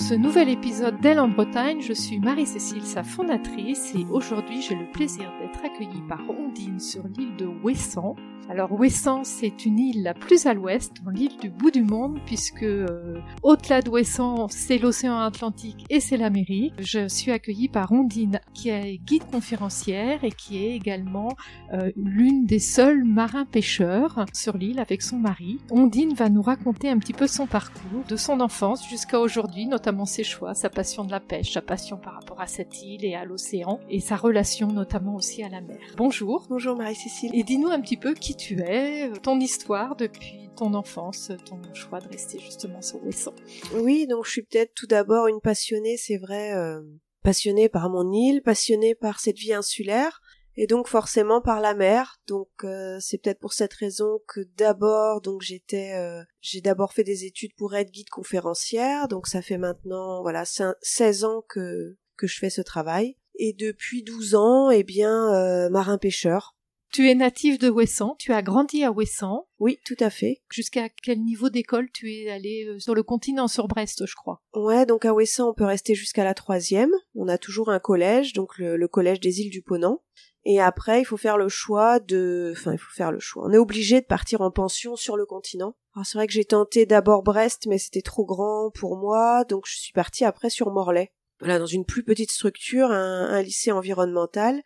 ce nouvel épisode d'Elle en Bretagne. Je suis Marie-Cécile, sa fondatrice, et aujourd'hui j'ai le plaisir d'être accueillie par Ondine sur l'île de Ouessant. Alors Ouessant, c'est une île la plus à l'ouest, l'île du bout du monde, puisque euh, au-delà d'Ouessant, c'est l'océan Atlantique et c'est l'Amérique. Je suis accueillie par Ondine, qui est guide conférencière et qui est également euh, l'une des seuls marins-pêcheurs sur l'île avec son mari. Ondine va nous raconter un petit peu son parcours, de son enfance jusqu'à aujourd'hui, notamment ses choix, sa passion de la pêche, sa passion par rapport à cette île et à l'océan, et sa relation notamment aussi à la mer. Bonjour. Bonjour Marie-Cécile. Et dis-nous un petit peu qui tu es, ton histoire depuis ton enfance, ton choix de rester justement sur Ouessant. Oui, donc je suis peut-être tout d'abord une passionnée, c'est vrai, euh, passionnée par mon île, passionnée par cette vie insulaire, et donc forcément par la mer. Donc euh, c'est peut-être pour cette raison que d'abord donc j'étais euh, j'ai d'abord fait des études pour être guide conférencière. Donc ça fait maintenant voilà 16 ans que que je fais ce travail et depuis 12 ans eh bien marin pêcheur. Tu es natif de Ouessant, tu as grandi à Ouessant. Oui, tout à fait. Jusqu'à quel niveau d'école tu es allé euh, sur le continent, sur Brest, je crois? Ouais, donc à Ouessant, on peut rester jusqu'à la troisième. On a toujours un collège, donc le, collège des îles du Ponant. Et après, il faut faire le choix de... Enfin, il faut faire le choix. On est obligé de partir en pension sur le continent. Alors c'est vrai que j'ai tenté d'abord Brest, mais c'était trop grand pour moi, donc je suis partie après sur Morlaix. Voilà, dans une plus petite structure, un lycée environnemental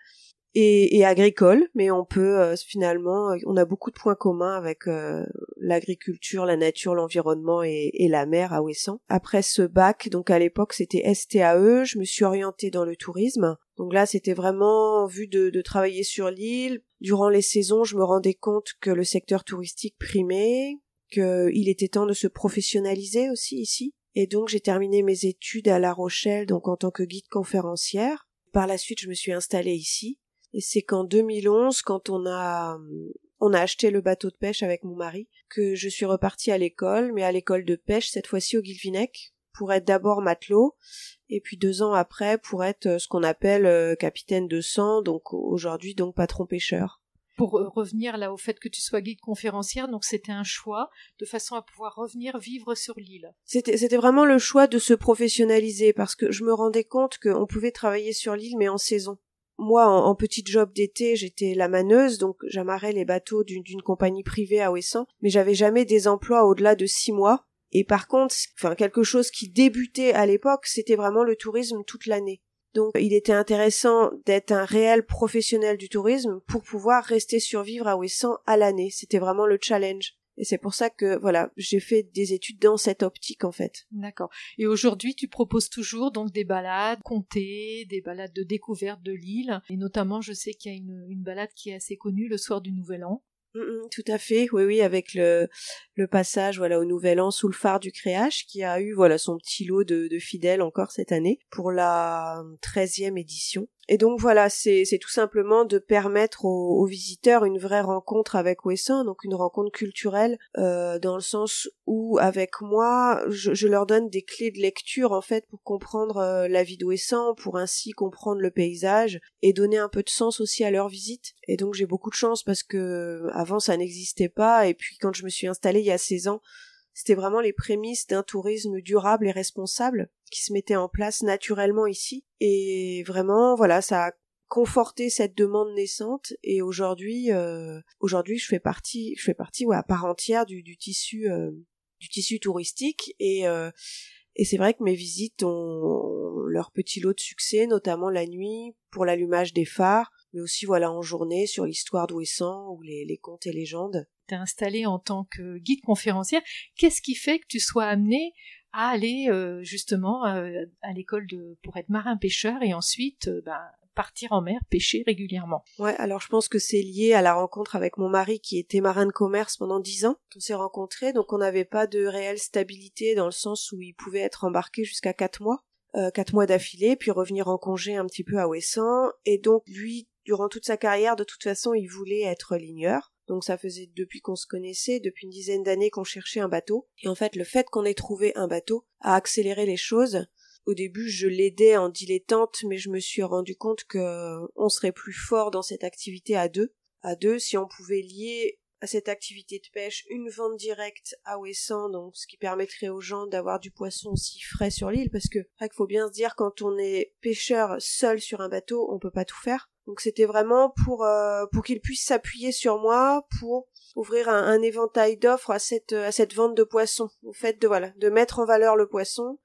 et, agricole, mais on peut euh, finalement, euh, on a beaucoup de points communs avec euh, l'agriculture, la nature, l'environnement et, la mer à Ouessant. Après ce bac, donc à l'époque c'était STAE, je me suis orientée dans le tourisme. Donc là c'était vraiment vu de, de travailler sur l'île. Durant les saisons, je me rendais compte que le secteur touristique primait, qu'il était temps de se professionnaliser aussi ici. Et donc j'ai terminé mes études à La Rochelle, donc en tant que guide conférencière. Par la suite, je me suis installée ici et c'est qu'en 2011, quand on a on a acheté le bateau de pêche avec mon mari, que je suis repartie à l'école, mais à l'école de pêche cette fois-ci au Guilvinec, pour être d'abord matelot, et puis deux ans après pour être euh, ce qu'on appelle euh, capitaine de sang, donc aujourd'hui donc patron pêcheur. Pour euh, revenir là au fait que tu sois guide conférencière, donc c'était un choix de façon à pouvoir revenir vivre sur l'île. C'était c'était vraiment le choix de se professionnaliser parce que je me rendais compte qu'on pouvait travailler sur l'île mais en saison moi, en, petit job d'été, j'étais la maneuse, donc j'amarrais les bateaux d'une compagnie privée à Ouessant, mais j'avais jamais des emplois au-delà de six mois. Et par contre, enfin quelque chose qui débutait à l'époque, c'était vraiment le tourisme toute l'année. Donc il était intéressant d'être un réel professionnel du tourisme pour pouvoir rester survivre à Ouessant à l'année. C'était vraiment le challenge. Et c'est pour ça que voilà, j'ai fait des études dans cette optique en fait. D'accord. Et aujourd'hui, tu proposes toujours donc des balades comptées, des balades de découverte de l'île, et notamment, je sais qu'il y a une, une balade qui est assez connue le soir du Nouvel An. Mm, mm, tout à fait, oui, oui, avec le, le passage voilà au Nouvel An sous le phare du Créache, qui a eu voilà son petit lot de, de fidèles encore cette année pour la treizième édition. Et donc voilà, c'est tout simplement de permettre aux, visiteurs une vraie rencontre avec Ouessant, donc une rencontre culturelle, euh, dans le sens où avec moi, je, leur donne des clés de lecture en fait pour comprendre euh, la vie d'Ouessant, pour ainsi comprendre le paysage et donner un peu de sens aussi à leur visite. Et donc j'ai beaucoup de chance parce que avant ça n'existait pas, et puis quand je me suis installée il y a 16 ans, c'était vraiment les prémices d'un tourisme durable et responsable qui se mettait en place naturellement ici. Et vraiment, voilà, ça a conforté cette demande naissante. Et aujourd'hui, euh, aujourd'hui, je fais partie, je fais partie, ouais, à part entière du, du tissu, euh, du tissu touristique. Et euh, et c'est vrai que mes visites ont leur petit lot de succès, notamment la nuit pour l'allumage des phares, mais aussi voilà en journée sur l'histoire d'Ouessant ou les, les contes et légendes t'es installée en tant que guide conférencière, qu'est-ce qui fait que tu sois amenée à aller euh, justement euh, à l'école pour être marin pêcheur et ensuite euh, ben, partir en mer pêcher régulièrement? Ouais, alors je pense que c'est lié à la rencontre avec mon mari qui était marin de commerce pendant dix ans. On s'est rencontrés, donc on n'avait pas de réelle stabilité dans le sens où il pouvait être embarqué jusqu'à quatre mois, quatre mois d'affilée, puis revenir en congé un petit peu à Ouessant. Et donc lui, durant toute sa carrière, de toute façon, il voulait être ligneur. Donc ça faisait depuis qu'on se connaissait, depuis une dizaine d'années qu'on cherchait un bateau. Et en fait, le fait qu'on ait trouvé un bateau a accéléré les choses. Au début, je l'aidais en dilettante, mais je me suis rendu compte que on serait plus fort dans cette activité à deux. À deux, si on pouvait lier à cette activité de pêche une vente directe à Ouessant, donc ce qui permettrait aux gens d'avoir du poisson aussi frais sur l'île, parce que faut bien se dire quand on est pêcheur seul sur un bateau, on peut pas tout faire. Donc c'était vraiment pour euh, pour qu'ils puissent s'appuyer sur moi pour ouvrir un, éventail d'offres à cette à cette vente de poissons. Au fait de voilà de mettre en valeur le poisson.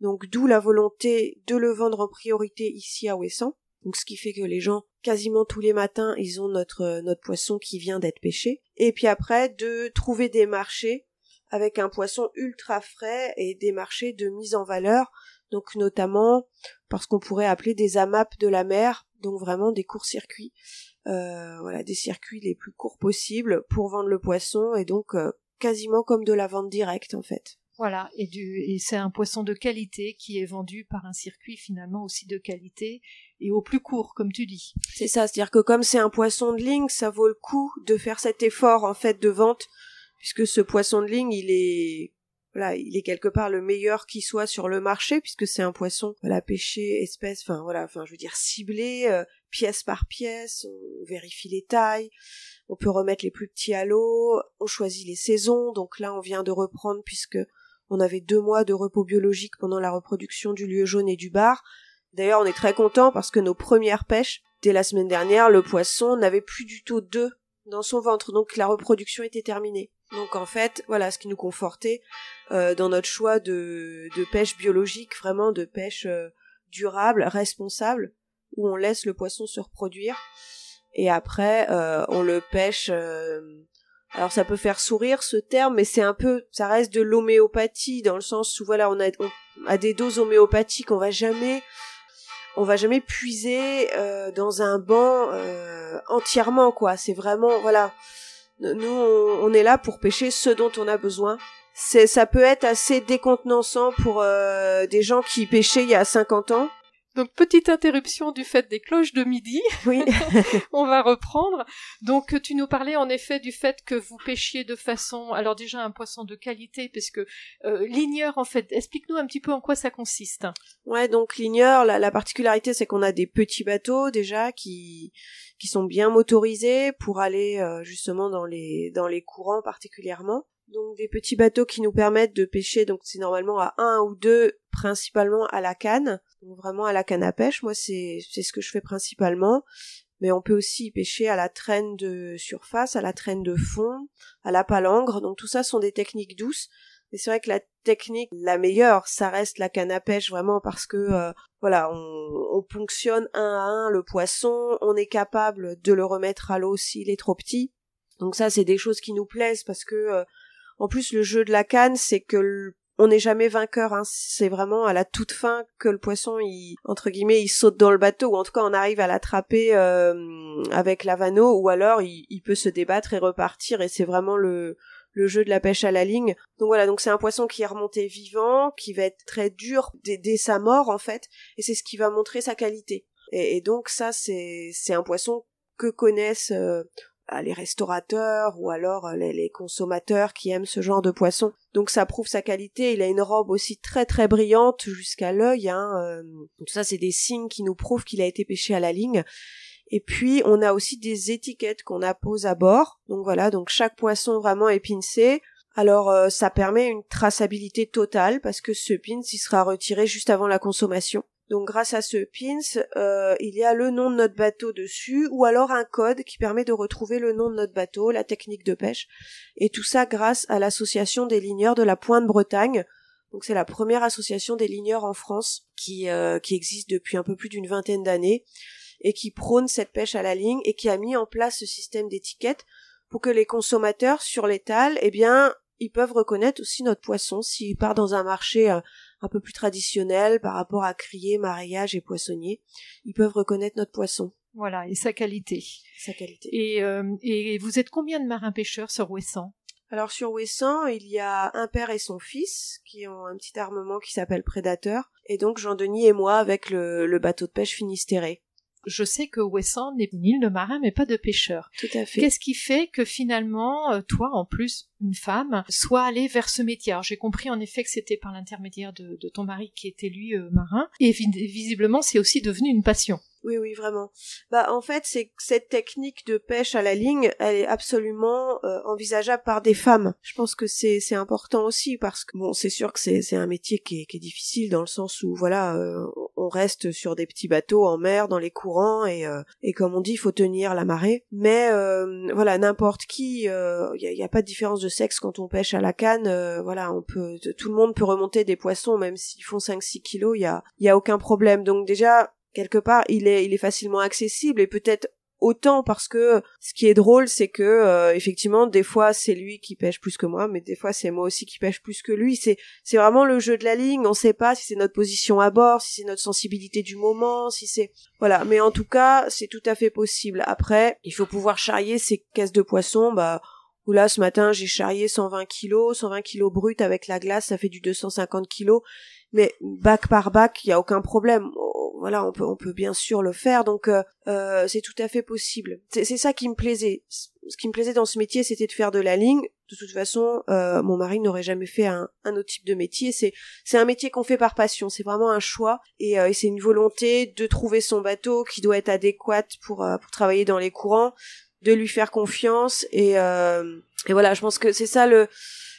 Donc d'où la volonté de le vendre en priorité ici à Ouessant. Donc ce qui fait que les gens quasiment tous les matins ils ont notre notre poisson qui vient d'être pêché. Et puis après de trouver des marchés avec un poisson ultra frais et des marchés de mise en valeur. Donc notamment parce qu'on pourrait appeler des AMAP de la mer, donc vraiment des courts-circuits, euh, voilà, des circuits les plus courts possibles pour vendre le poisson et donc euh, quasiment comme de la vente directe en fait. Voilà, et, du, et c'est un poisson de qualité qui est vendu par un circuit finalement aussi de qualité et au plus court, comme tu dis. C'est ça, c'est-à-dire que comme c'est un poisson de ligne, ça vaut le coup de faire cet effort en fait de vente, puisque ce poisson de ligne, il est voilà, il est quelque part le meilleur qui soit sur le marché puisque c'est un poisson voilà pêché espèce enfin voilà enfin je veux dire ciblé euh, pièce par pièce on vérifie les tailles on peut remettre les plus petits à l'eau on choisit les saisons donc là on vient de reprendre puisque on avait deux mois de repos biologique pendant la reproduction du lieu jaune et du bar. D'ailleurs on est très content parce que nos premières pêches dès la semaine dernière le poisson n'avait plus du tout d'œufs dans son ventre donc la reproduction était terminée. Donc en fait, voilà ce qui nous confortait dans notre choix de, de, pêche biologique, vraiment de pêche euh, durable, responsable, où on laisse le poisson se reproduire et après euh, on le pêche. alors ça peut faire sourire ce terme, mais c'est un peu, ça reste de l'homéopathie dans le sens où voilà on a, on a des doses homéopathiques, on va jamais on va jamais puiser dans un banc entièrement quoi. C'est vraiment voilà nous, on, est là pour pêcher ce dont on a besoin. C'est, ça peut être assez décontenançant pour euh, des gens qui pêchaient il y a 50 ans. Donc petite interruption du fait des cloches de midi. Oui. on va reprendre. Donc tu nous parlais en effet du fait que vous pêchiez de façon, alors déjà un poisson de qualité, parce que euh, l'igneur en fait, explique-nous un petit peu en quoi ça consiste. Ouais, donc l'igneur, la, la particularité c'est qu'on a des petits bateaux déjà qui qui sont bien motorisés pour aller euh, justement dans les dans les courants particulièrement. Donc des petits bateaux qui nous permettent de pêcher, donc c'est normalement à un ou deux, principalement à la canne, donc vraiment à la canne à pêche. Moi c'est ce que je fais principalement, mais on peut aussi pêcher à la traîne de surface, à la traîne de fond, à la palangre. Donc tout ça sont des techniques douces mais c'est vrai que la technique la meilleure, ça reste la canne à pêche vraiment parce que euh, voilà, on, on, ponctionne un à un le poisson, on est capable de le remettre à l'eau s'il est trop petit. Donc ça, c'est des choses qui nous plaisent parce que euh, en plus le jeu de la canne, c'est que on n'est jamais vainqueur. Hein. C'est vraiment à la toute fin que le poisson, il, entre guillemets, il saute dans le bateau, ou en tout cas on arrive à l'attraper euh, avec l'avano, ou alors il, il, peut se débattre et repartir. Et c'est vraiment le, le jeu de la pêche à la ligne. Donc voilà, donc c'est un poisson qui est remonté vivant, qui va être très dur dès, sa mort en fait, et c'est ce qui va montrer sa qualité. Et, donc ça, c'est c'est un poisson que connaissent euh, les restaurateurs ou alors euh, les, consommateurs qui aiment ce genre de poisson. Donc ça prouve sa qualité. Il a une robe aussi très très brillante jusqu'à l'œil. Hein, euh. Donc ça, c'est des signes qui nous prouvent qu'il a été pêché à la ligne. Et puis on a aussi des étiquettes qu'on appose à bord. Donc voilà, donc chaque poisson vraiment est pincé. Alors euh, ça permet une traçabilité totale parce que ce pins il sera retiré juste avant la consommation. Donc grâce à ce pins, euh, il y a le nom de notre bateau dessus ou alors un code qui permet de retrouver le nom de notre bateau, la technique de pêche et tout ça grâce à l'association des ligneurs de la Pointe Bretagne. Donc c'est la première association des ligneurs en France qui, euh, qui existe depuis un peu plus d'une vingtaine d'années et qui prône cette pêche à la ligne et qui a mis en place ce système d'étiquette pour que les consommateurs sur l'étal, eh bien, ils peuvent reconnaître aussi notre poisson s'il part dans un marché euh, un peu plus traditionnel par rapport à crier, mariage et poissonnier. Ils peuvent reconnaître notre poisson. Voilà, et sa qualité. Sa qualité. Et, euh, et vous êtes combien de marins pêcheurs sur Ouessant alors sur Ouessant, il y a un père et son fils qui ont un petit armement qui s'appelle Prédateur, et donc Jean-Denis et moi avec le, le bateau de pêche Finistéré je sais que Wesson n'est ni de marin mais pas de pêcheur. Tout à fait. Qu'est-ce qui fait que finalement, euh, toi, en plus, une femme, soit allée vers ce métier? Alors j'ai compris en effet que c'était par l'intermédiaire de, ton mari qui était lui euh, marin, et visiblement c'est aussi devenu une passion. Oui, oui, vraiment. Bah, en fait, c'est cette technique de pêche à la ligne, elle est absolument euh, envisageable par des femmes. Je pense que c'est c'est important aussi parce que bon, c'est sûr que c'est c'est un métier qui est, qui est difficile dans le sens où voilà, euh, on reste sur des petits bateaux en mer dans les courants et euh, et comme on dit, il faut tenir la marée. Mais voilà, n'importe qui, il y a, y, a, pas de différence de sexe quand on pêche à la canne. voilà, on peut tout le monde peut remonter des poissons même s'ils font 5-6 kilos, il y a il y a aucun problème. Donc déjà quelque part il est il est facilement accessible et peut-être autant parce que ce qui est drôle c'est que euh, effectivement des fois c'est lui qui pêche plus que moi mais des fois c'est moi aussi qui pêche plus que lui. C'est vraiment le jeu de la ligne. On sait pas si c'est notre position à bord si c'est notre sensibilité du moment si c'est voilà. Mais en tout cas c'est tout à fait possible. Après il faut pouvoir charrier ces caisses de poissons. Bah là ce matin j'ai charrié 120 kilos 120 kilos brut avec la glace. Ça fait du 250 kilos. Mais bac par bac il y a aucun problème voilà, on peut, on peut bien sûr le faire, donc euh, euh, c'est tout à fait possible. C'est ça qui me plaisait. Ce qui me plaisait dans ce métier, c'était de faire de la ligne. De toute façon, euh, mon mari n'aurait jamais fait un, un, autre type de métier. C'est c'est un métier qu'on fait par passion. C'est vraiment un choix et, et c'est une volonté de trouver son bateau qui doit être adéquat pour pour travailler dans les courants, de lui faire confiance et et voilà. Je pense que c'est ça le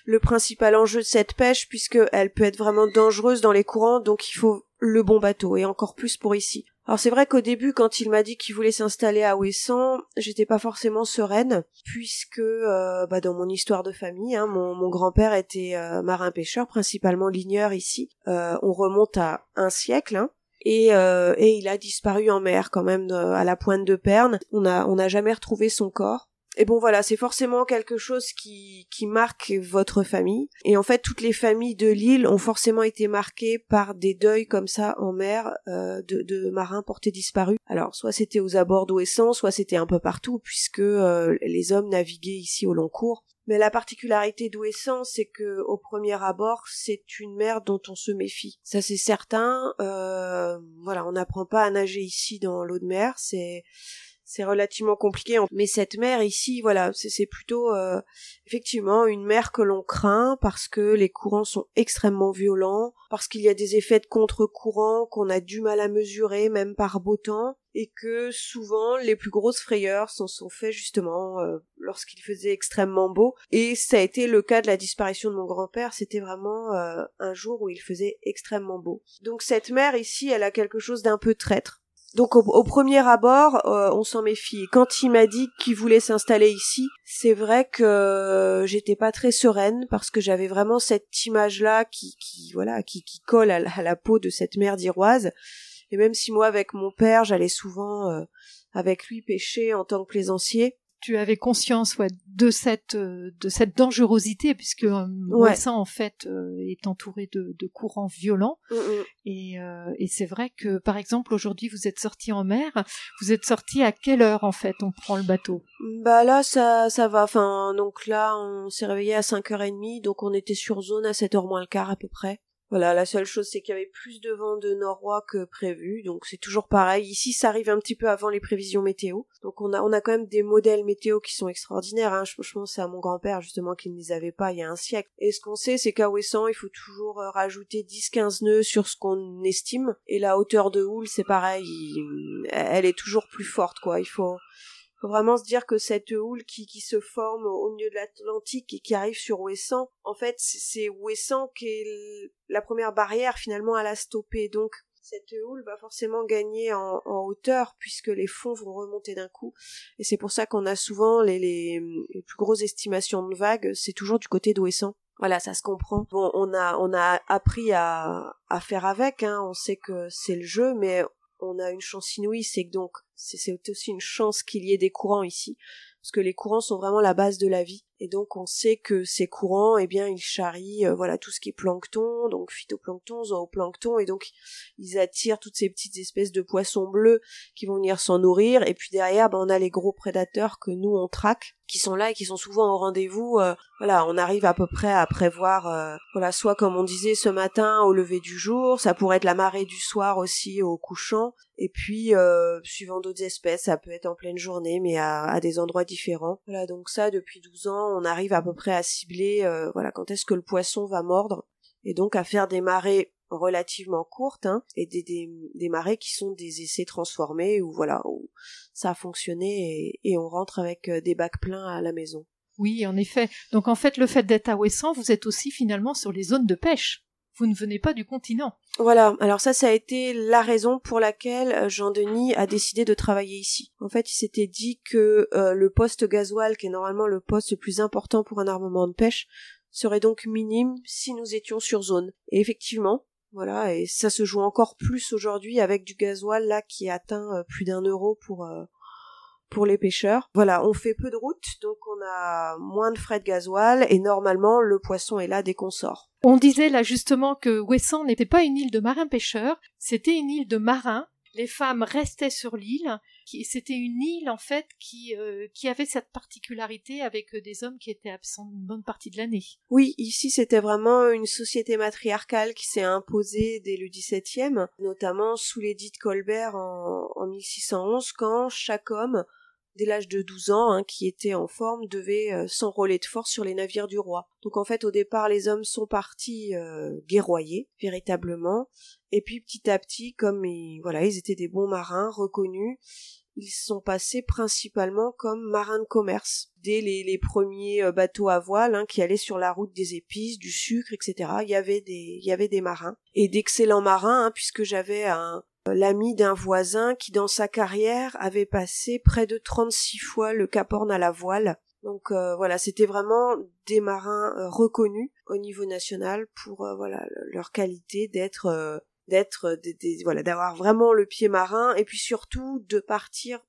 le principal enjeu de cette pêche puisque elle peut être vraiment dangereuse dans les courants donc il faut le bon bateau et encore plus pour ici. Alors c'est vrai qu'au début quand il m'a dit qu'il voulait s'installer à Ouessant, j'étais pas forcément sereine puisque euh, bah, dans mon histoire de famille, hein, mon, grand-père était euh, marin pêcheur, principalement ligneur ici. Euh, on remonte à un siècle. Hein, et, et il a disparu en mer quand même à la pointe de Perne. On n'a jamais retrouvé son corps. Et bon voilà, c'est forcément quelque chose qui, qui marque votre famille. Et en fait, toutes les familles de l'île ont forcément été marquées par des deuils comme ça en mer euh, de, de, marins portés disparus. Alors, soit c'était aux abords d'Ouessant, soit c'était un peu partout, puisque euh, les hommes naviguaient ici au long cours. Mais la particularité d'Ouessant, c'est que au premier abord, c'est une mer dont on se méfie. Ça c'est certain. Euh, voilà, on n'apprend pas à nager ici dans l'eau de mer. C'est c'est relativement compliqué. Mais cette mer ici, voilà, c'est plutôt euh, effectivement une mer que l'on craint parce que les courants sont extrêmement violents, parce qu'il y a des effets de contre-courant qu'on a du mal à mesurer même par beau temps, et que souvent les plus grosses frayeurs s'en sont faites justement euh, lorsqu'il faisait extrêmement beau. Et ça a été le cas de la disparition de mon grand-père, c'était vraiment euh, un jour où il faisait extrêmement beau. Donc cette mer ici, elle a quelque chose d'un peu traître donc au, premier abord, euh, on s'en méfie. Quand il m'a dit qu'il voulait s'installer ici, c'est vrai que j'étais pas très sereine parce que j'avais vraiment cette image-là qui, qui voilà, qui, qui colle à la, peau de cette mère d'Iroise. Et même si moi, avec mon père, j'allais souvent euh, avec lui pêcher en tant que plaisancier, tu avais conscience ouais, de cette euh, de cette dangerosité puisque euh, en fait euh, est entouré de, de courants violents. Mm, mm. et, euh, et c'est vrai que par exemple aujourd'hui vous êtes sorti en mer. Vous êtes sorti à quelle heure en fait on prend le bateau? Bah là ça ça va. Enfin donc là on s'est réveillé à 5h30 donc on était sur zone à 7h moins le quart à peu près voilà, la seule chose c'est qu'il y avait plus de vent de nord que prévu, donc c'est toujours pareil. Ici, ça arrive un petit peu avant les prévisions météo, donc on a on a quand même des modèles météo qui sont extraordinaires. Hein. Je, c'est à mon grand-père justement qui ne les avait pas il y a un siècle. Et ce qu'on sait, c'est qu'à Ouessant, il faut toujours euh, rajouter 10-15 nœuds sur ce qu'on estime, et la hauteur de houle, c'est pareil, elle est toujours plus forte, quoi. Il faut vraiment se dire que cette houle qui, qui se forme au milieu de l'Atlantique et qui arrive sur Ouessant, en fait, c'est Ouessant qui est la première barrière finalement à la stopper. Donc, cette houle va forcément gagner en, hauteur puisque les fonds vont remonter d'un coup. Et c'est pour ça qu'on a souvent les, les, plus grosses estimations de vagues, c'est toujours du côté d'Ouessant. Voilà, ça se comprend. Bon, on a, on a appris à, à faire avec, hein. on sait que c'est le jeu, mais on a une chance inouïe, c'est que donc c'est aussi une chance qu'il y ait des courants ici, parce que les courants sont vraiment la base de la vie. Et donc on sait que ces courants, eh bien, ils charrient euh, voilà tout ce qui est plancton, donc phytoplancton, zooplancton, et donc ils attirent toutes ces petites espèces de poissons bleus qui vont venir s'en nourrir. Et puis derrière, ben, on a les gros prédateurs que nous on traque, qui sont là et qui sont souvent au rendez-vous. Euh, voilà, on arrive à peu près à prévoir, euh, voilà, soit comme on disait ce matin au lever du jour, ça pourrait être la marée du soir aussi au couchant. Et puis, suivant d'autres espèces, ça peut être en pleine journée, mais à, à des endroits différents. Voilà, donc ça, depuis 12 ans, on arrive à peu près à cibler euh, voilà quand est-ce que le poisson va mordre et donc à faire des marées relativement courtes hein, et des, marées qui sont des essais transformés où voilà ça a fonctionné et, et on rentre avec euh, des bacs pleins à la maison. Oui, en effet. Donc en fait, le fait d'être à Ouessant, vous êtes aussi finalement sur les zones de pêche vous ne venez pas du continent. Voilà, alors ça, ça a été la raison pour laquelle euh, Jean-Denis a décidé de travailler ici. En fait, il s'était dit que euh, le poste gasoil, qui est normalement le poste le plus important pour un armement de pêche, serait donc minime si nous étions sur zone. Et effectivement, voilà, et ça se joue encore plus aujourd'hui avec du gasoil là qui atteint euh, plus d'un euro pour pour les pêcheurs. Voilà, on fait peu de routes, donc on a moins de frais de gasoil et normalement le poisson est là dès qu'on sort. On disait là justement que Wesson n'était pas une île de marins pêcheurs, c'était une île de marins. Les femmes restaient sur l'île. C'était une île en fait qui euh, qui avait cette particularité avec des hommes qui étaient absents une bonne partie de l'année. Oui, ici c'était vraiment une société matriarcale qui s'est imposée dès le XVIIe, notamment sous l'édit de Colbert en, en 1611, quand chaque homme dès l'âge de 12 ans, hein, qui était en forme, devait euh, s'enrôler de force sur les navires du roi. Donc en fait, au départ, les hommes sont partis euh, guerroyer, véritablement, et puis petit à petit, comme ils, voilà, ils étaient des bons marins reconnus, ils sont passés principalement comme marins de commerce. Dès les, premiers euh, bateaux à voile hein, qui allaient sur la route des épices, du sucre, etc. Il y avait des, il y avait des marins et d'excellents marins, hein, puisque j'avais un, l'ami d'un voisin qui dans sa carrière avait passé près de 36 fois le Cap Horn à la voile. Donc euh, voilà, c'était vraiment des marins euh, reconnus au niveau national pour euh, voilà leur qualité d'être d'être voilà d'avoir vraiment le pied marin et puis surtout de partir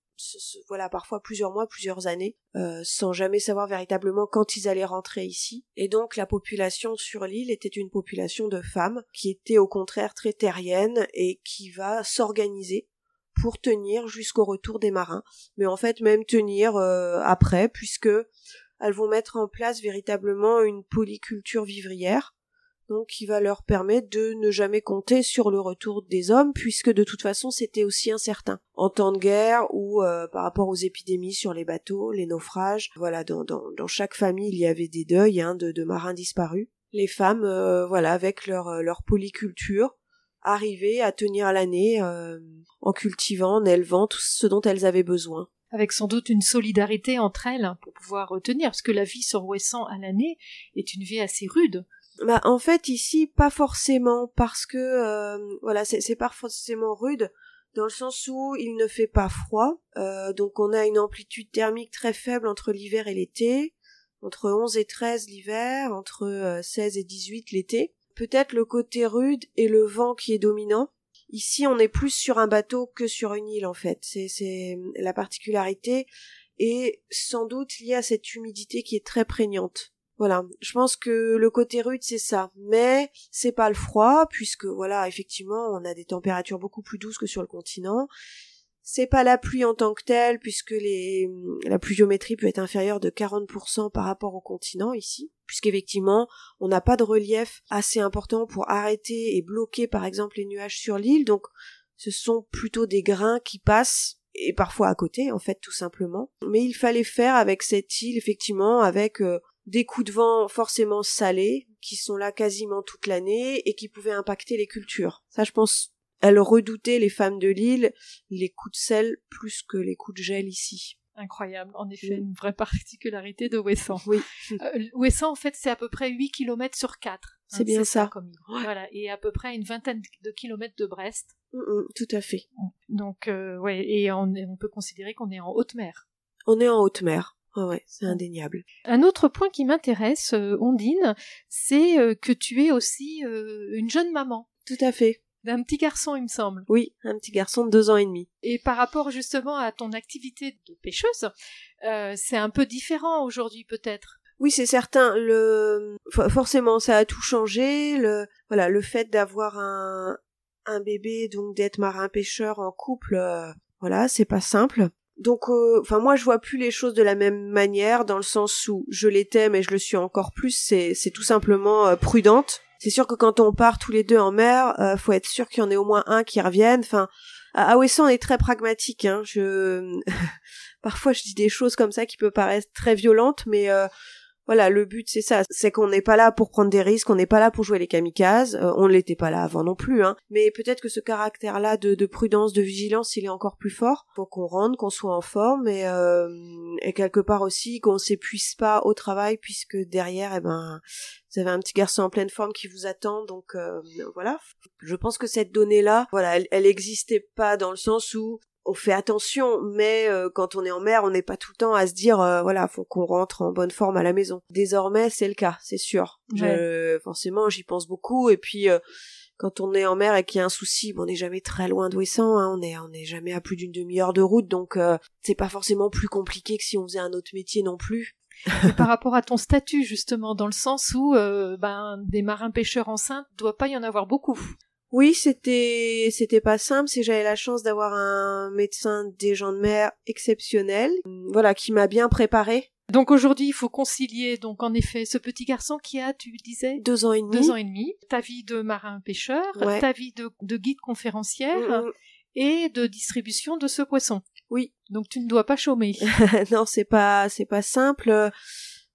voilà parfois plusieurs mois, plusieurs années, euh, sans jamais savoir véritablement quand ils allaient rentrer ici. Et donc la population sur l'île était une population de femmes qui était au contraire très terrienne et qui va s'organiser pour tenir jusqu'au retour des marins, mais en fait même tenir euh, après puisque elles vont mettre en place véritablement une polyculture vivrière donc qui va leur permettre de ne jamais compter sur le retour des hommes puisque de toute façon c'était aussi incertain. En temps de guerre ou euh, par rapport aux épidémies sur les bateaux les naufrages voilà dans, dans, chaque famille il y avait des deuils hein, de, de, marins disparus. Les femmes euh, voilà avec leur euh, leur polyculture arrivaient à tenir l'année en cultivant en élevant tout ce dont elles avaient besoin. Avec sans doute une solidarité entre elles pour pouvoir retenir, parce que la vie sur Ouessant à l'année est une vie assez rude. Bah en fait ici pas forcément parce que euh, voilà c'est pas forcément rude dans le sens où il ne fait pas froid euh, donc on a une amplitude thermique très faible entre l'hiver et l'été entre 11 et 13 l'hiver entre 16 euh, et 18 l'été. Peut-être le côté rude et le vent qui est dominant. Ici on est plus sur un bateau que sur une île en fait. C'est c'est la particularité et sans doute liée à cette humidité qui est très prégnante voilà, je pense que le côté rude c'est ça, mais c'est pas le froid puisque voilà, effectivement, on a des températures beaucoup plus douces que sur le continent. C'est pas la pluie en tant que telle puisque les la pluviométrie peut être inférieure de 40% par rapport au continent ici, puisqu'effectivement, on n'a pas de relief assez important pour arrêter et bloquer par exemple les nuages sur l'île, donc ce sont plutôt des grains qui passent et parfois à côté en fait tout simplement. Mais il fallait faire avec cette île effectivement avec euh, des coups de vent forcément salés, qui sont là quasiment toute l'année et qui pouvaient impacter les cultures. Ça, je pense, elles redoutaient les femmes de l'île les coups de sel plus que les coups de gel ici. Incroyable, en effet, une vraie particularité de Ouessant. Oui. Euh, en fait, c'est à peu près 8 km sur 4. Hein, c'est bien ça. Voilà, et à peu près une vingtaine de kilomètres de Brest. Mm, mm, tout à fait. Donc, euh, ouais, et on, on peut considérer qu'on est en haute mer. On est en haute mer ouais, c'est indéniable. Un autre point qui m'intéresse, euh, Ondine, c'est euh, que tu es aussi euh, une jeune maman. Tout à fait. D'un petit garçon, il me semble. Oui, un petit garçon de deux ans et demi. Et par rapport justement à ton activité de pêcheuse, c'est un peu différent aujourd'hui peut-être. Oui, c'est certain. Le forcément, ça a tout changé. Le voilà, le fait d'avoir un un bébé, donc d'être marin pêcheur en couple, voilà, c'est pas simple. Donc, euh, enfin, moi, je vois plus les choses de la même manière, dans le sens où je l'étais, mais je le suis encore plus. C'est, c'est tout simplement euh, prudente. C'est sûr que quand on part tous les deux en mer, euh, faut être sûr qu'il y en ait au moins un qui revienne. Enfin, à Ouessant, on est très pragmatique. Hein. Je, parfois, je dis des choses comme ça qui peuvent paraître très violentes, mais voilà, le but c'est ça, c'est qu'on n'est pas là pour prendre des risques, on n'est pas là pour jouer les kamikazes, euh, on ne l'était pas là avant non plus, hein. Mais peut-être que ce caractère-là de, de, prudence, de vigilance, il est encore plus fort. Faut qu'on rentre, qu'on soit en forme et, euh, et quelque part aussi qu'on s'épuise pas au travail puisque derrière, eh ben, vous avez un petit garçon en pleine forme qui vous attend, donc euh, voilà. Je pense que cette donnée-là, voilà, elle, elle existait pas dans le sens où on fait attention, mais euh, quand on est en mer, on n'est pas tout le temps à se dire euh, voilà, faut qu'on rentre en bonne forme à la maison. Désormais, c'est le cas, c'est sûr. Je, forcément, j'y pense beaucoup et puis euh, quand on est en mer et qu'il y a un souci, bon, on n'est jamais très loin d'Ouessant, hein, on est on n'est jamais à plus d'une demi-heure de route, donc c'est pas forcément plus compliqué que si on faisait un autre métier non plus. par rapport à ton statut justement, dans le sens où ben des marins pêcheurs enceintes doit pas y en avoir beaucoup. Oui, c'était c'était pas simple, c'est j'avais la chance d'avoir un médecin des gens de mer exceptionnel, voilà, qui m'a bien préparé. Donc aujourd'hui, il faut concilier donc en effet ce petit garçon qui a, tu disais, deux ans et demi, deux ans et demi, ta vie de marin pêcheur, ta vie de, de guide conférencière mm, mm. et de distribution de ce poisson. Oui. Donc tu ne dois pas chômer. non, c'est pas c'est pas simple.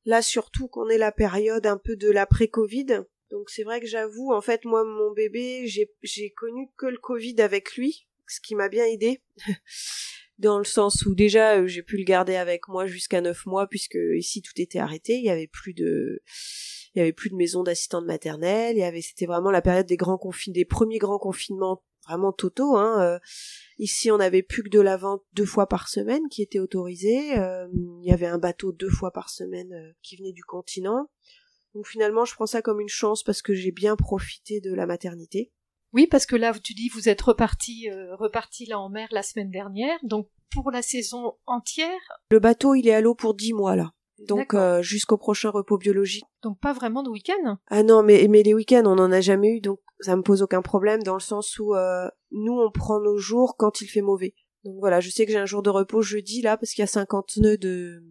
Là surtout qu'on est la période un peu de l'après-Covid. Donc c'est vrai que j'avoue, en fait, moi, mon bébé, j'ai connu que le Covid avec lui, ce qui m'a bien aidé. dans le sens où déjà euh, j'ai pu le garder avec moi jusqu'à neuf mois puisque ici tout était arrêté, il y avait plus de il y avait plus de maison d'assistante maternelle, il y avait c'était vraiment la période des grands confinements des premiers grands confinements vraiment totaux hein. Euh, ici on n'avait plus que de la vente deux fois par semaine qui était autorisée, euh, il y avait un bateau deux fois par semaine qui venait du continent. Donc finalement, je prends ça comme une chance parce que j'ai bien profité de la maternité. Oui, parce que là, tu dis, vous êtes reparti, euh, reparti là en mer la semaine dernière, donc pour la saison entière? Le bateau, il est à l'eau pour dix mois là. Donc euh, jusqu'au prochain repos biologique. Donc pas vraiment de week-end? Ah non, mais, mais les week-ends, on n'en a jamais eu, donc ça me pose aucun problème dans le sens où euh, nous, on prend nos jours quand il fait mauvais. Donc voilà, je sais que j'ai un jour de repos jeudi là, parce qu'il y a 50 nœuds de,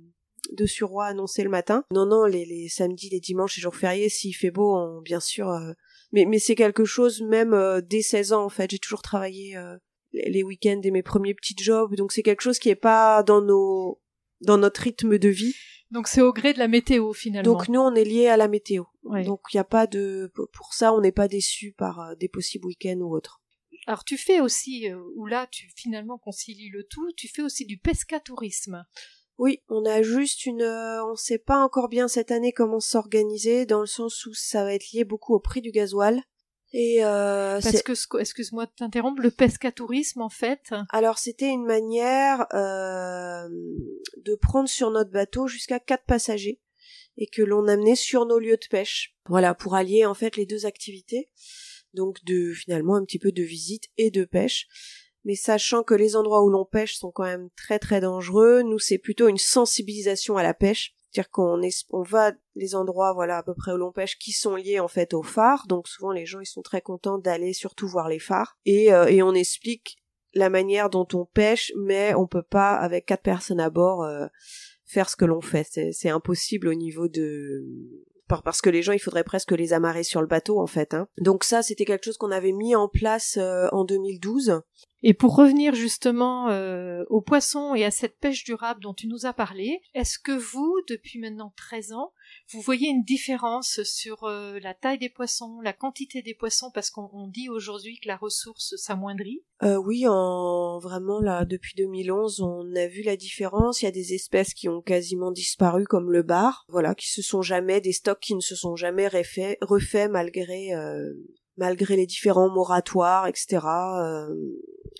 de Suroît annoncé le matin. Non, non, les, les samedis, les dimanches et jours fériés, s'il fait beau, bien sûr. Euh, mais, mais c'est quelque chose, même euh, dès 16 ans, en fait. J'ai toujours travaillé euh, les week-ends et mes premiers petits jobs. Donc c'est quelque chose qui est pas dans nos dans notre rythme de vie. Donc c'est au gré de la météo finalement. Donc nous on est lié à la météo. Donc il n'y a pas de pour ça on n'est pas déçu par des possibles week-ends ou autres. Alors tu fais aussi, ou là tu finalement concilies le tout, tu fais aussi du pescatourisme. Oui, on a juste une, euh, on sait pas encore bien cette année comment s'organiser dans le sens où ça va être lié beaucoup au prix du gasoil. Et euh, parce que excuse-moi de t'interrompre, le pescatourisme en fait. Alors c'était une manière euh, de prendre sur notre bateau jusqu'à quatre passagers et que l'on amenait sur nos lieux de pêche. Voilà pour allier en fait les deux activités. Donc de finalement un petit peu de visite et de pêche mais sachant que les endroits où l'on pêche sont quand même très très dangereux, nous c'est plutôt une sensibilisation à la pêche, c'est-à-dire qu'on va les endroits voilà à peu près où l'on pêche qui sont liés en fait aux phares, donc souvent les gens ils sont très contents d'aller surtout voir les phares et, euh, et on explique la manière dont on pêche, mais on peut pas avec quatre personnes à bord euh, faire ce que l'on fait, c'est impossible au niveau de parce que les gens, il faudrait presque les amarrer sur le bateau en fait. Hein. Donc ça, c'était quelque chose qu'on avait mis en place euh, en 2012 et pour revenir justement euh, aux poissons et à cette pêche durable dont tu nous as parlé, est-ce que vous, depuis maintenant 13 ans, vous voyez une différence sur euh, la taille des poissons, la quantité des poissons, parce qu'on dit aujourd'hui que la ressource s'amoindrit euh, Oui, en vraiment là, depuis 2011, on a vu la différence. Il y a des espèces qui ont quasiment disparu, comme le bar, voilà, qui se sont jamais des stocks qui ne se sont jamais refaits, refaits malgré euh, malgré les différents moratoires, etc. Euh,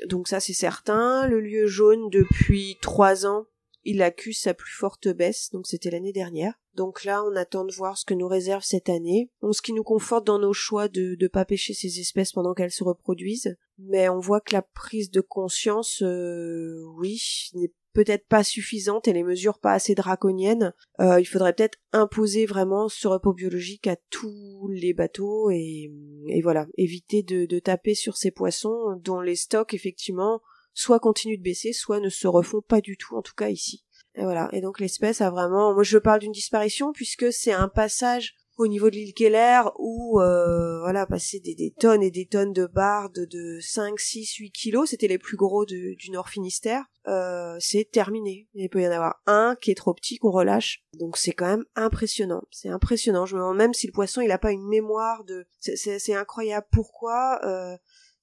donc ça c'est certain. Le lieu jaune depuis trois ans, il accuse sa plus forte baisse, donc c'était l'année dernière. Donc là, on attend de voir ce que nous réserve cette année. Donc, ce qui nous conforte dans nos choix de ne pas pêcher ces espèces pendant qu'elles se reproduisent. Mais on voit que la prise de conscience, euh, oui, n'est peut-être pas suffisante et les mesures pas assez draconiennes. Euh, il faudrait peut-être imposer vraiment ce repos biologique à tous les bateaux et, et voilà, éviter de, de taper sur ces poissons dont les stocks effectivement soit continuent de baisser, soit ne se refont pas du tout, en tout cas ici. Et voilà. Et donc l'espèce a vraiment, moi je parle d'une disparition puisque c'est un passage au niveau de l'île Keller où euh, voilà passer des, des, tonnes et des tonnes de barres de, de 5, 6, 8 kilos, c'était les plus gros du, du Nord Finistère, euh, c'est terminé. Il peut y en avoir un qui est trop petit qu'on relâche, donc c'est quand même impressionnant. C'est impressionnant. Je me demande même si le poisson il a pas une mémoire de, c'est incroyable. Pourquoi euh,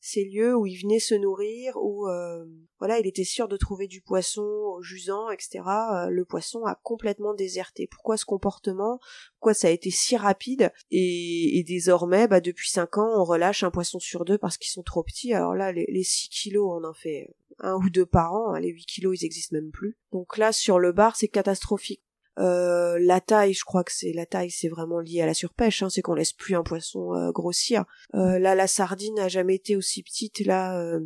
ces lieux où il venait se nourrir, où euh, voilà, il était sûr de trouver du poisson jusant, etc. Euh, le poisson a complètement déserté. Pourquoi ce comportement? Pourquoi ça a été si rapide? Et, désormais, bah, depuis cinq ans, on relâche un poisson sur deux parce qu'ils sont trop petits. Alors là, les, les 6 kilos, on en fait un ou deux par an. Hein. Les 8 kilos, ils existent même plus. Donc là, sur le bar, c'est catastrophique. Euh, la taille, je crois que c'est la taille, c'est vraiment lié à la surpêche. Hein, c'est qu'on laisse plus un poisson euh, grossir. Euh, là, la sardine n'a jamais été aussi petite. Là,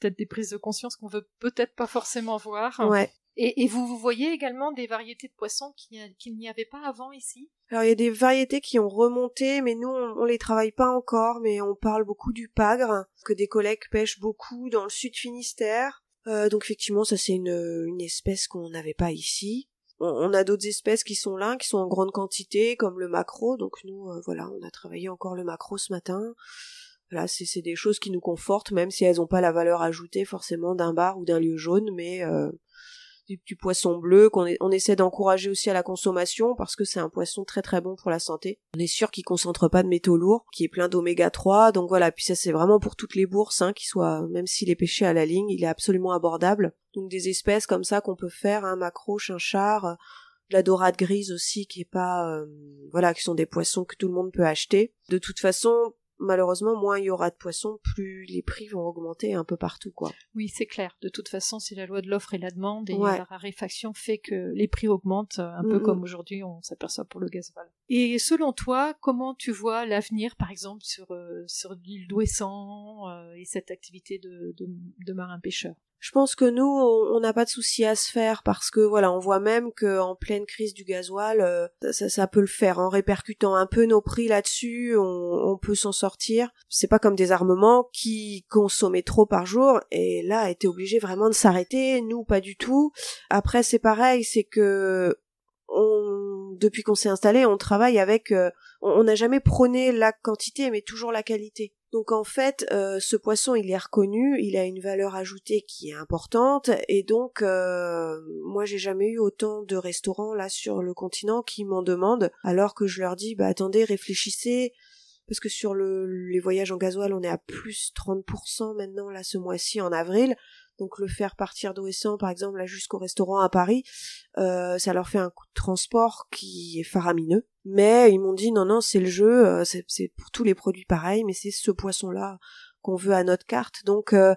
peut-être des prises de conscience qu'on veut peut-être pas forcément voir. Ouais. Et, vous, vous voyez également des variétés de poissons qu'il n'y avait pas avant ici? Alors il y a des variétés qui ont remonté, mais nous on, les travaille pas encore, mais on parle beaucoup du pagre, que des collègues pêchent beaucoup dans le sud Finistère. donc effectivement ça c'est une, une espèce qu'on n'avait pas ici on a d'autres espèces qui sont là, qui sont en grande quantité, comme le macro. Donc nous, euh, voilà, on a travaillé encore le macro ce matin. Voilà, c'est des choses qui nous confortent, même si elles n'ont pas la valeur ajoutée forcément d'un bar ou d'un lieu jaune, mais euh, du, poisson bleu qu'on on essaie d'encourager aussi à la consommation parce que c'est un poisson très très bon pour la santé. On est sûr qu'il concentre pas de métaux lourds, qui est plein d'oméga 3, donc voilà, puis ça c'est vraiment pour toutes les bourses, hein, qui soit, même s'il est pêché à la ligne, il est absolument abordable. Donc des espèces comme ça qu'on peut faire, un macro, chinchard, de la dorade grise aussi qui est pas euh, voilà qui sont des poissons que tout le monde peut acheter de toute façon malheureusement, moins il y aura de poissons, plus les prix vont augmenter un peu partout, quoi. Oui, c'est clair. De toute façon, c'est la loi de l'offre et la demande, et la raréfaction fait que les prix augmentent, euh, un peu comme aujourd'hui on s'aperçoit pour le gasoil. Et selon toi, comment tu vois l'avenir, par exemple, sur, euh, sur l'île d'Ouessant euh, et cette activité de, de, de marin-pêcheur je pense que nous, on n'a pas de souci à se faire parce que voilà, on voit même que en pleine crise du gasoil, euh, ça, peut le faire en répercutant un peu nos prix là-dessus, on, on, peut s'en sortir. C'est pas comme des armements qui consommaient trop par jour et là étaient obligés vraiment de s'arrêter. Nous, pas du tout. Après, c'est pareil, c'est que on, depuis qu'on s'est installé, on travaille avec. Euh, on n'a jamais prôné la quantité, mais toujours la qualité. Donc en fait, euh, ce poisson, il est reconnu, il a une valeur ajoutée qui est importante, et donc euh, moi j'ai jamais eu autant de restaurants là sur le continent qui m'en demandent, alors que je leur dis bah attendez, réfléchissez, parce que sur le, les voyages en gasoil, on est à plus 30% maintenant là ce mois-ci en avril. Donc le faire partir d'Ouessant, par exemple, là jusqu'au restaurant à Paris, euh, ça leur fait un coût de transport qui est faramineux. Mais ils m'ont dit non, non, c'est le jeu, euh, c'est pour tous les produits pareils, mais c'est ce poisson-là qu'on veut à notre carte. Donc euh,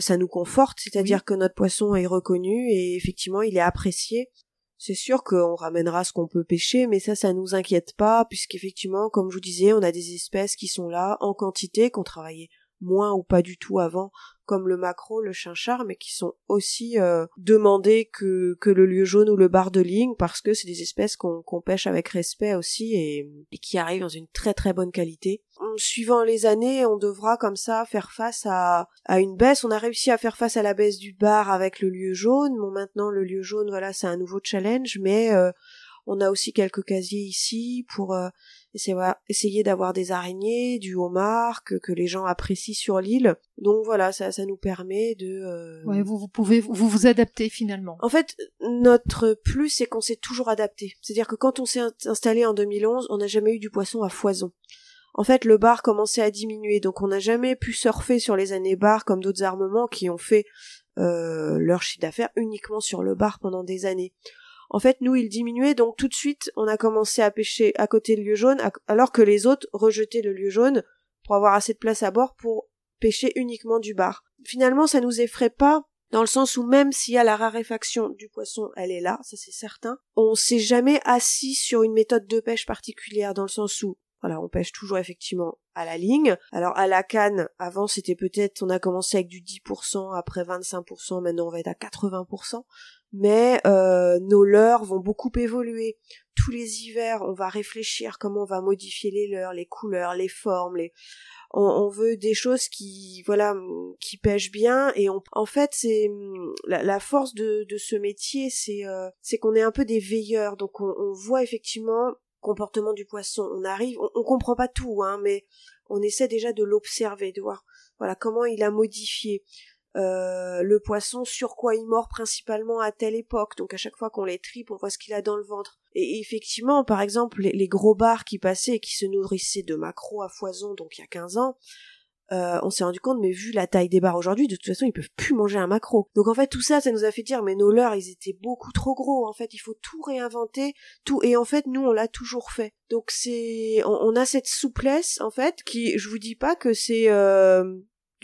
ça nous conforte, c'est-à-dire que notre poisson est reconnu et effectivement il est apprécié. C'est sûr qu'on ramènera ce qu'on peut pêcher, mais ça, ça nous inquiète pas, puisqu'effectivement, comme je vous disais, on a des espèces qui sont là en quantité, qu'on travaillait moins ou pas du tout avant, comme le macro, le chinchard, mais qui sont aussi euh, demandés que, que le lieu jaune ou le bar de ligne, parce que c'est des espèces qu'on pêche avec respect aussi et, qui arrivent dans une très très bonne qualité. Suivant les années, on devra comme ça faire face à, à une baisse. On a réussi à faire face à la baisse du bar avec le lieu jaune. Bon, maintenant, le lieu jaune, voilà, c'est un nouveau challenge, mais euh, on a aussi quelques casiers ici pour euh, essayer d'avoir des araignées, du homard que, que les gens apprécient sur l'île. Donc voilà, ça, ça nous permet de. Euh... Ouais, vous, vous pouvez vous vous adapter finalement. En fait, notre plus c'est qu'on s'est toujours adapté. C'est-à-dire que quand on s'est installé en 2011, on n'a jamais eu du poisson à foison. En fait, le bar commençait à diminuer, donc on n'a jamais pu surfer sur les années bar comme d'autres armements qui ont fait euh, leur chiffre d'affaires uniquement sur le bar pendant des années. En fait, nous, il diminuait, donc tout de suite, on a commencé à pêcher à côté du lieu jaune, alors que les autres rejetaient le lieu jaune pour avoir assez de place à bord pour pêcher uniquement du bar. Finalement, ça nous effraie pas, dans le sens où même s'il y a la raréfaction du poisson, elle est là, ça c'est certain. On s'est jamais assis sur une méthode de pêche particulière, dans le sens où voilà, on pêche toujours effectivement à la ligne. Alors à la canne, avant c'était peut-être, on a commencé avec du 10%, après 25%, maintenant on va être à 80% mais euh, nos leurres vont beaucoup évoluer. Tous les hivers, on va réfléchir comment on va modifier les leurres, les couleurs, les formes, les on, veut des choses qui voilà qui pêchent bien et on en fait c'est la, force de, ce métier c'est euh, c'est qu'on est un peu des veilleurs donc on, on voit effectivement comportement du poisson. On arrive, on, on comprend pas tout, hein, mais on essaie déjà de l'observer, de voir voilà comment il a modifié. Euh, le poisson sur quoi il mord principalement à telle époque. Donc à chaque fois qu'on les tripe, on voit ce qu'il a dans le ventre. Et effectivement, par exemple, les, gros bars qui passaient et qui se nourrissaient de maquereaux à foison, donc il y a 15 ans, euh, on s'est rendu compte, mais vu la taille des bars aujourd'hui, de toute façon, ils peuvent plus manger un maquereau. Donc en fait, tout ça, ça nous a fait dire, mais nos leurs, ils étaient beaucoup trop gros. En fait, il faut tout réinventer, tout. Et en fait, nous, on l'a toujours fait. Donc c'est, on, a cette souplesse, en fait, qui, je vous dis pas que c'est, euh,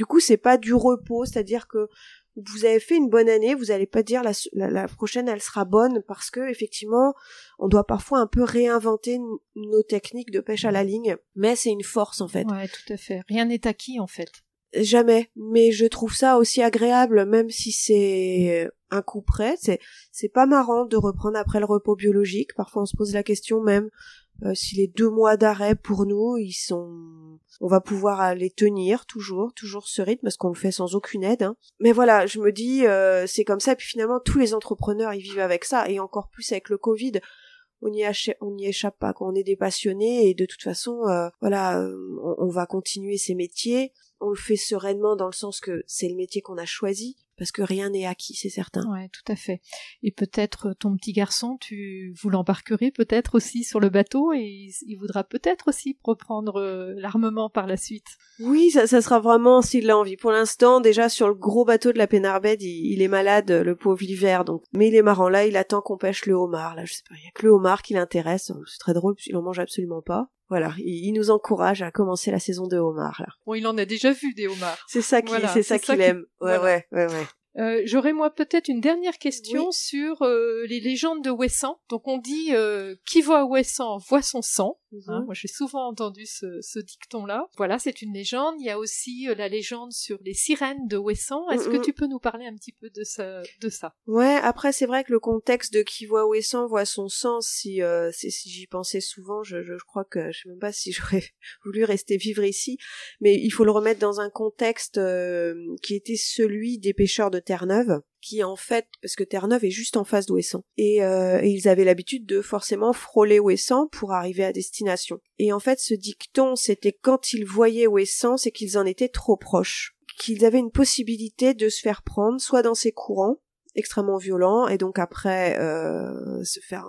du coup, c'est pas du repos, c'est-à-dire que vous avez fait une bonne année, vous n'allez pas dire la, la, prochaine elle sera bonne parce que effectivement on doit parfois un peu réinventer nos techniques de pêche à la ligne, mais c'est une force en fait. Ouais, tout à fait. Rien n'est acquis en fait. Jamais, mais je trouve ça aussi agréable, même si c'est un coup près. C'est c'est pas marrant de reprendre après le repos biologique. Parfois on se pose la question même euh, si les deux mois d'arrêt pour nous, ils sont, on va pouvoir les tenir toujours, toujours ce rythme parce qu'on le fait sans aucune aide. Hein. Mais voilà, je me dis, euh, c'est comme ça. Et puis finalement, tous les entrepreneurs, ils vivent avec ça, et encore plus avec le Covid. On n'y on échappe pas. Quand on est des passionnés et de toute façon, euh, voilà, on va continuer ces métiers. On le fait sereinement dans le sens que c'est le métier qu'on a choisi parce que rien n'est acquis, c'est certain. Ouais, tout à fait. Et peut-être ton petit garçon, tu vous l'embarquerai peut-être aussi sur le bateau et il voudra peut-être aussi reprendre euh, l'armement par la suite. Oui, ça, ça sera vraiment s'il a envie. Pour l'instant, déjà sur le gros bateau de la Pénarbed, il, est malade, le pauvre l'hiver, donc. Mais il est marrant. Là, il attend qu'on pêche le homard. Là, je sais pas, il y a que le homard qui l'intéresse. C'est très drôle, il en mange absolument pas voilà, il, nous encourage à commencer la saison de homards là. Bon, il en a déjà vu des homards. C'est ça qui, c'est ça qu'il aime. Ouais, ouais, ouais, ouais. Euh, j'aurais moi peut-être une dernière question sur euh, les légendes de Wesson. Donc on dit euh, qui voit Wesson voit son sang. Hein, mhm. moi j'ai souvent entendu ce, dicton-là. Voilà, c'est une légende. Il y a aussi la légende sur les sirènes de Wesson. Est-ce que tu peux nous parler un petit peu de ça, de ça? Ouais. Après c'est vrai que le contexte de qui voit Wesson voit son sang. Si si j'y pensais souvent, je, je, crois que je sais même pas si j'aurais voulu rester vivre ici. Mais il faut le remettre dans un contexte qui était celui des pêcheurs de Terre-Neuve, qui en fait, parce que Terre-Neuve est juste en face d'Ouessant, et, euh, ils avaient l'habitude de forcément frôler Ouessant pour arriver à destination. Et en fait, ce dicton, c'était quand ils voyaient Ouessant, c'est qu'ils en étaient trop proches, qu'ils avaient une possibilité de se faire prendre, soit dans ses courants, extrêmement violent et donc après euh, se faire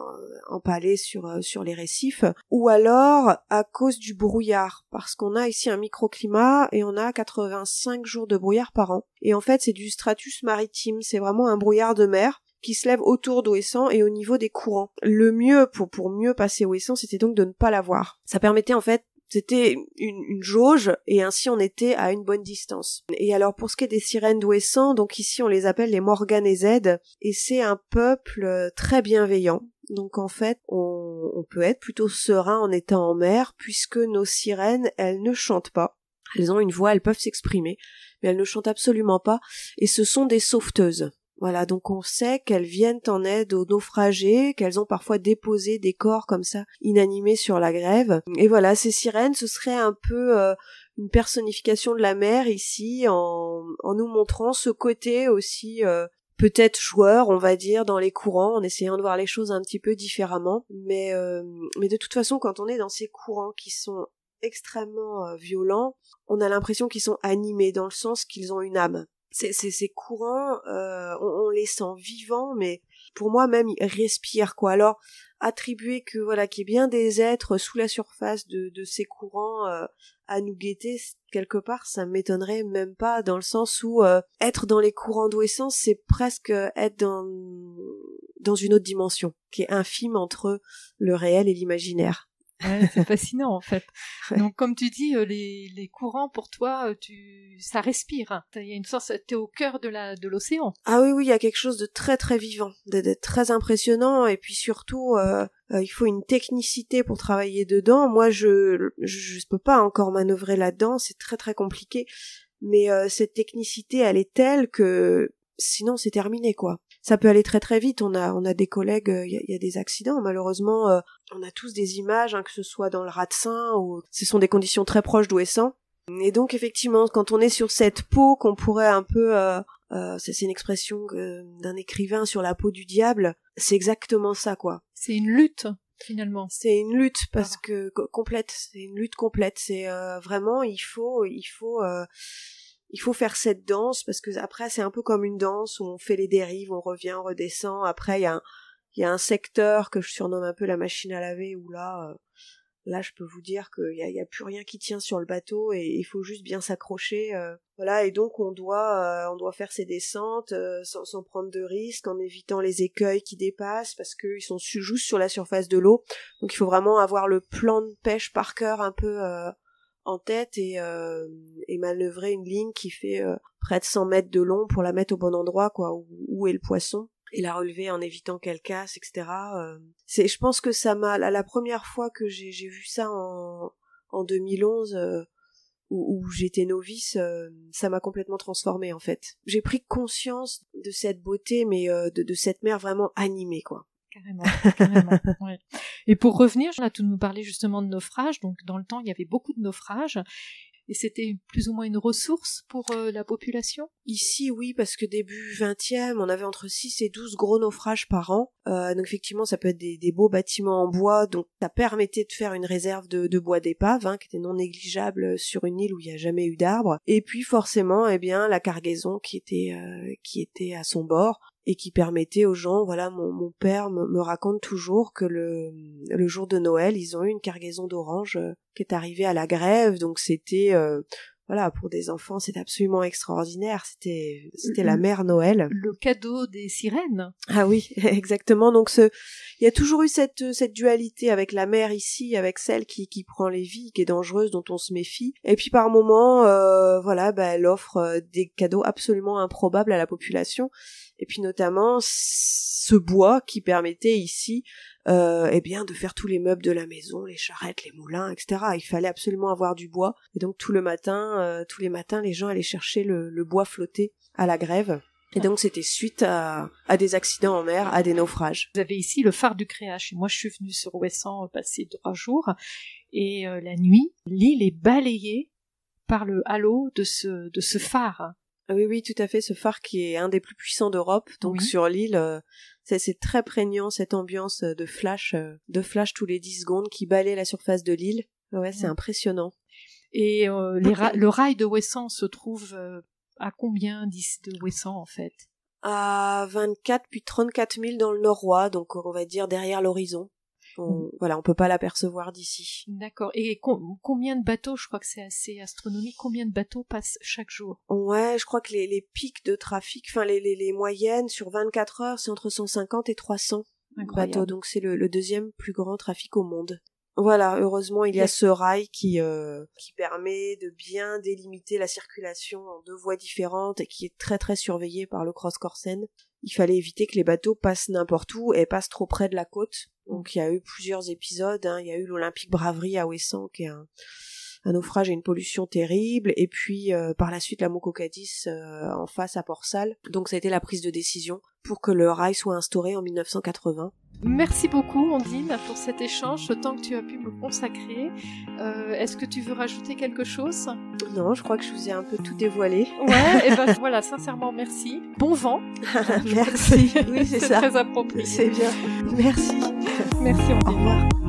empaler sur euh, sur les récifs ou alors à cause du brouillard parce qu'on a ici un microclimat et on a 85 jours de brouillard par an et en fait c'est du stratus maritime c'est vraiment un brouillard de mer qui se lève autour d'Ouessant et au niveau des courants. Le mieux pour, pour mieux passer Ouessant, c'était donc de ne pas l'avoir. Ça permettait en fait c'était une, jauge et ainsi on était à une bonne distance. Et alors pour ce qui est des sirènes d'Ouessant, donc ici on les appelle les Morganésèdes et c'est un peuple euh, très bienveillant. Donc en fait on, on peut être plutôt serein en étant en mer puisque nos sirènes elles ne chantent pas. Elles ont une voix, elles peuvent s'exprimer, mais elles ne chantent absolument pas et ce sont des sauveteuses. Voilà, donc on sait qu'elles viennent en aide aux naufragés, qu'elles ont parfois déposé des corps comme ça inanimés sur la grève. Et voilà, ces sirènes, ce serait un peu euh, une personnification de la mer ici, en, en nous montrant ce côté aussi euh, peut-être joueur, on va dire, dans les courants, en essayant de voir les choses un petit peu différemment. Mais, euh, mais de toute façon, quand on est dans ces courants qui sont extrêmement violents, on a l'impression qu'ils sont animés dans le sens qu'ils ont une âme ces, courants, euh, on, les sent vivants, mais pour moi même ils respirent quoi. Alors attribuer que voilà qu'il y ait bien des êtres sous la surface de, de ces courants euh, à nous guetter quelque part, ça m'étonnerait même pas dans le sens où euh, être dans les courants d'ouessance, c'est presque être dans dans une autre dimension qui est infime entre le réel et l'imaginaire c'est fascinant en fait. Donc comme tu dis, euh, les, les courants pour toi, euh, tu ça respire. Hein. Il y a une sorte, t'es au cœur de la de l'océan. Ah oui oui, il y a quelque chose de très très vivant, de, très impressionnant et puis surtout euh, il faut une technicité pour travailler dedans. Moi je je, je peux pas encore manœuvrer là-dedans, c'est très très compliqué. Mais cette technicité, elle est telle que sinon c'est terminé quoi ça peut aller très très vite. On a on a des collègues, il y, a des accidents malheureusement. Euh, on a tous des images, hein, que ce soit dans le Ratsin ou ce sont des conditions très proches d'Ouessant. Et donc effectivement, quand on est sur cette peau qu'on pourrait un peu, euh, euh, c'est une expression d'un écrivain sur la peau du diable, c'est exactement ça quoi. C'est une lutte finalement. C'est une lutte parce que complète, c'est une lutte complète. C'est vraiment il faut il faut il faut faire cette danse parce que après c'est un peu comme une danse où on fait les dérives, on revient, on redescend. Après il y a un, il y a un secteur que je surnomme un peu la machine à laver où là euh, là je peux vous dire qu'il y a, y a, plus rien qui tient sur le bateau et il faut juste bien s'accrocher. Euh, voilà et donc on doit euh, on doit faire ces descentes sans, sans prendre de risques en évitant les écueils qui dépassent parce qu'ils sont juste sur la surface de l'eau. Donc il faut vraiment avoir le plan de pêche par cœur un peu en tête et, euh, et manœuvrer une ligne qui fait euh, près de 100 mètres de long pour la mettre au bon endroit, quoi, où, où est le poisson et la relever en évitant qu'elle casse, etc. Euh, c'est, je pense que ça m'a, la, la première fois que j'ai, j'ai vu ça en, en 2011, euh, où, où j'étais novice, euh, ça m'a complètement transformée en fait. J'ai pris conscience de cette beauté, mais de, de cette mer vraiment animée, quoi. Carrément, carrément. ouais. Et pour revenir, là, tu nous parlais justement de naufrages. Donc, dans le temps, il y avait beaucoup de naufrages. Et c'était plus ou moins une ressource pour euh, la population? Ici, oui, parce que début 20e, on avait entre 6 et 12 gros naufrages par an. Euh, donc effectivement, ça peut être des, des, beaux bâtiments en bois. Donc ça permettait de faire une réserve de, de bois d'épave, hein, qui était non négligeable sur une île où il n'y a jamais eu d'arbres. Et puis forcément, eh bien, la cargaison qui était, euh, qui était à son bord et qui permettait aux gens, voilà, mon, mon père me, me, raconte toujours que le, le jour de Noël, ils ont eu une cargaison d'oranges euh, qui est arrivée à la grève, donc c'était euh, voilà, pour des enfants, c'est absolument extraordinaire. C'était, c'était la mère Noël. Le cadeau des sirènes. Ah oui, exactement. Donc ce, il y a toujours eu cette, cette dualité avec la mère ici, avec celle qui, qui prend les vies, qui est dangereuse, dont on se méfie. Et puis par moment, euh, voilà, bah, elle offre euh, des cadeaux absolument improbables à la population. Et puis notamment ce bois qui permettait ici euh, eh bien de faire tous les meubles de la maison, les charrettes, les moulins, etc. Il fallait absolument avoir du bois. Et donc euh, tous les matins, les gens allaient chercher le, bois flotté à la grève. Et donc c'était suite à, des accidents en mer, à des naufrages. Vous avez ici le phare du Créache. Moi je suis venue sur Ouessant passer trois jours et euh, la nuit, l'île est balayée par le halo de ce phare. Ah oui, oui, tout à fait. Ce phare qui est un des plus puissants d'Europe. Donc sur l'île, euh, c'est très prégnant cette ambiance de flash, euh, de flash tous les 10 secondes qui balaye la surface de l'île. Ouais, c'est impressionnant. Et euh, le rail de Ouessant se trouve à combien de Ouessant en fait? À 24 puis 34 000 dans le nord-ouest, donc on va dire derrière l'horizon. On, voilà, on peut pas l'apercevoir d'ici. D'accord. Et combien de bateaux, je crois que c'est assez astronomique, combien de bateaux passent chaque jour? Ouais, je crois que les, les pics de trafic, enfin les, les, les, moyennes sur 24 heures, c'est entre 150 et 300 bateaux. Donc c'est le, le, deuxième plus grand trafic au monde. Voilà, heureusement il y a ce rail qui euh, qui permet de bien délimiter la circulation en deux voies différentes et qui est très très surveillé par le Cross Corsen. Il fallait éviter que les bateaux passent n'importe où et passent trop près de la côte donc il y a eu plusieurs épisodes. Hein. Il y a eu l'Olympique Braverie à Ouessant, qui est un, naufrage et une pollution terrible. Et puis euh, par la suite la Mococadis euh, en face à Port-Salle. Donc ça a été la prise de décision pour que le rail soit instauré en 1980. Merci beaucoup, Ondine, pour cet échange, ce temps que tu as pu me consacrer. Euh, est-ce que tu veux rajouter quelque chose? Non, je crois que je vous ai un peu tout dévoilé. Ouais, et ben voilà, sincèrement, merci. Bon vent. merci. Oui, c'est. Très approprié. C'est bien. Merci. Merci, Ondine. Au revoir.